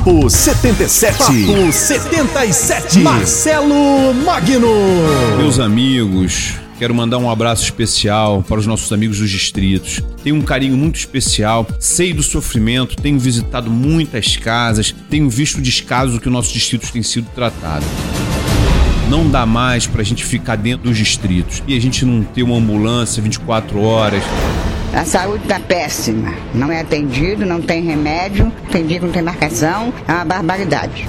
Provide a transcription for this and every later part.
Papo 77. Papo 77. Marcelo Magno. Meus amigos, quero mandar um abraço especial para os nossos amigos dos distritos. Tenho um carinho muito especial, sei do sofrimento, tenho visitado muitas casas, tenho visto o descaso que o nosso distrito tem sido tratado. Não dá mais para a gente ficar dentro dos distritos e a gente não ter uma ambulância 24 horas. A saúde está péssima. Não é atendido, não tem remédio, tem dia que não tem marcação. É uma barbaridade.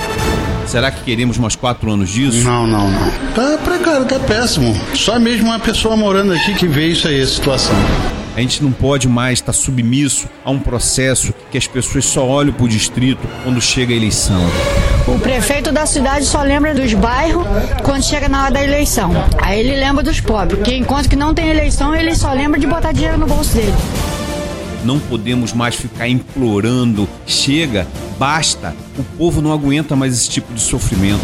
Será que queremos mais quatro anos disso? Não, não, não. Tá precário, tá péssimo. Só mesmo uma pessoa morando aqui que vê isso aí, a situação. A gente não pode mais estar submisso a um processo que as pessoas só olham para o distrito quando chega a eleição. O prefeito da cidade só lembra dos bairros quando chega na hora da eleição. Aí ele lembra dos pobres, porque enquanto que não tem eleição, ele só lembra de botar dinheiro no bolso dele. Não podemos mais ficar implorando. Chega, basta. O povo não aguenta mais esse tipo de sofrimento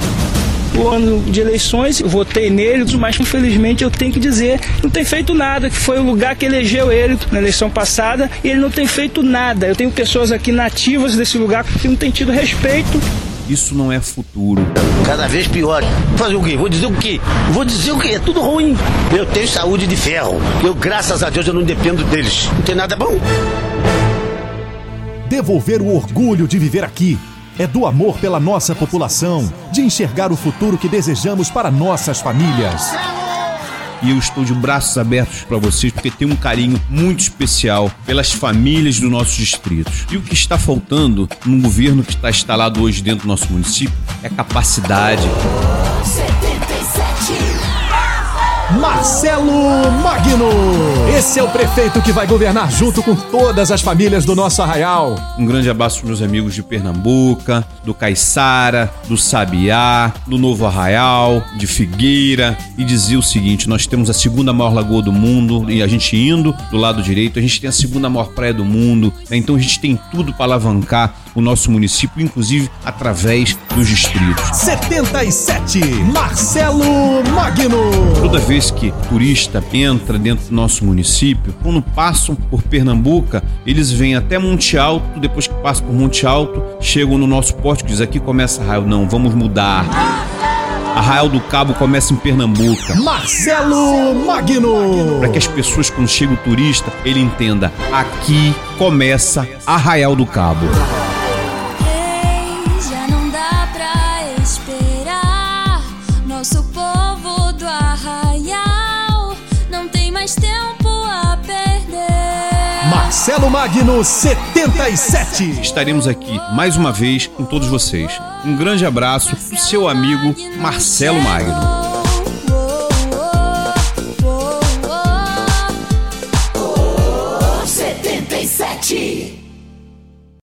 o ano de eleições, eu votei nele, mas infelizmente eu tenho que dizer, não tem feito nada, que foi o lugar que elegeu ele na eleição passada, e ele não tem feito nada. Eu tenho pessoas aqui nativas desse lugar que não têm tido respeito. Isso não é futuro. Cada vez pior. Vou fazer o quê? Vou dizer o quê? Vou dizer o quê? É tudo ruim. Eu tenho saúde de ferro. Eu, graças a Deus, eu não dependo deles. Não tem nada bom. Devolver o orgulho de viver aqui é do amor pela nossa população, de enxergar o futuro que desejamos para nossas famílias. E eu estou de braços abertos para vocês porque tenho um carinho muito especial pelas famílias dos nossos distritos. E o que está faltando num governo que está instalado hoje dentro do nosso município é capacidade. Marcelo Magno. Esse é o prefeito que vai governar junto com todas as famílias do nosso arraial. Um grande abraço para meus amigos de Pernambuca, do Caiçara, do Sabiá, do Novo Arraial, de Figueira e dizer o seguinte: nós temos a segunda maior lagoa do mundo e a gente indo do lado direito, a gente tem a segunda maior praia do mundo, né? então a gente tem tudo para alavancar o nosso município, inclusive através dos distritos. 77 Marcelo Magno. Toda vez que turista entra dentro do nosso município, quando passam por Pernambuca, eles vêm até Monte Alto, depois que passam por Monte Alto, chegam no nosso pórtico e dizem aqui começa raio. Não, vamos mudar. Arraial do Cabo começa em Pernambuco. Marcelo Magno. Para que as pessoas, quando chega o turista, ele entenda: aqui começa Arraial do Cabo. Marcelo Magno 77. Estaremos aqui mais uma vez com todos vocês. Um grande abraço seu amigo Marcelo Magno.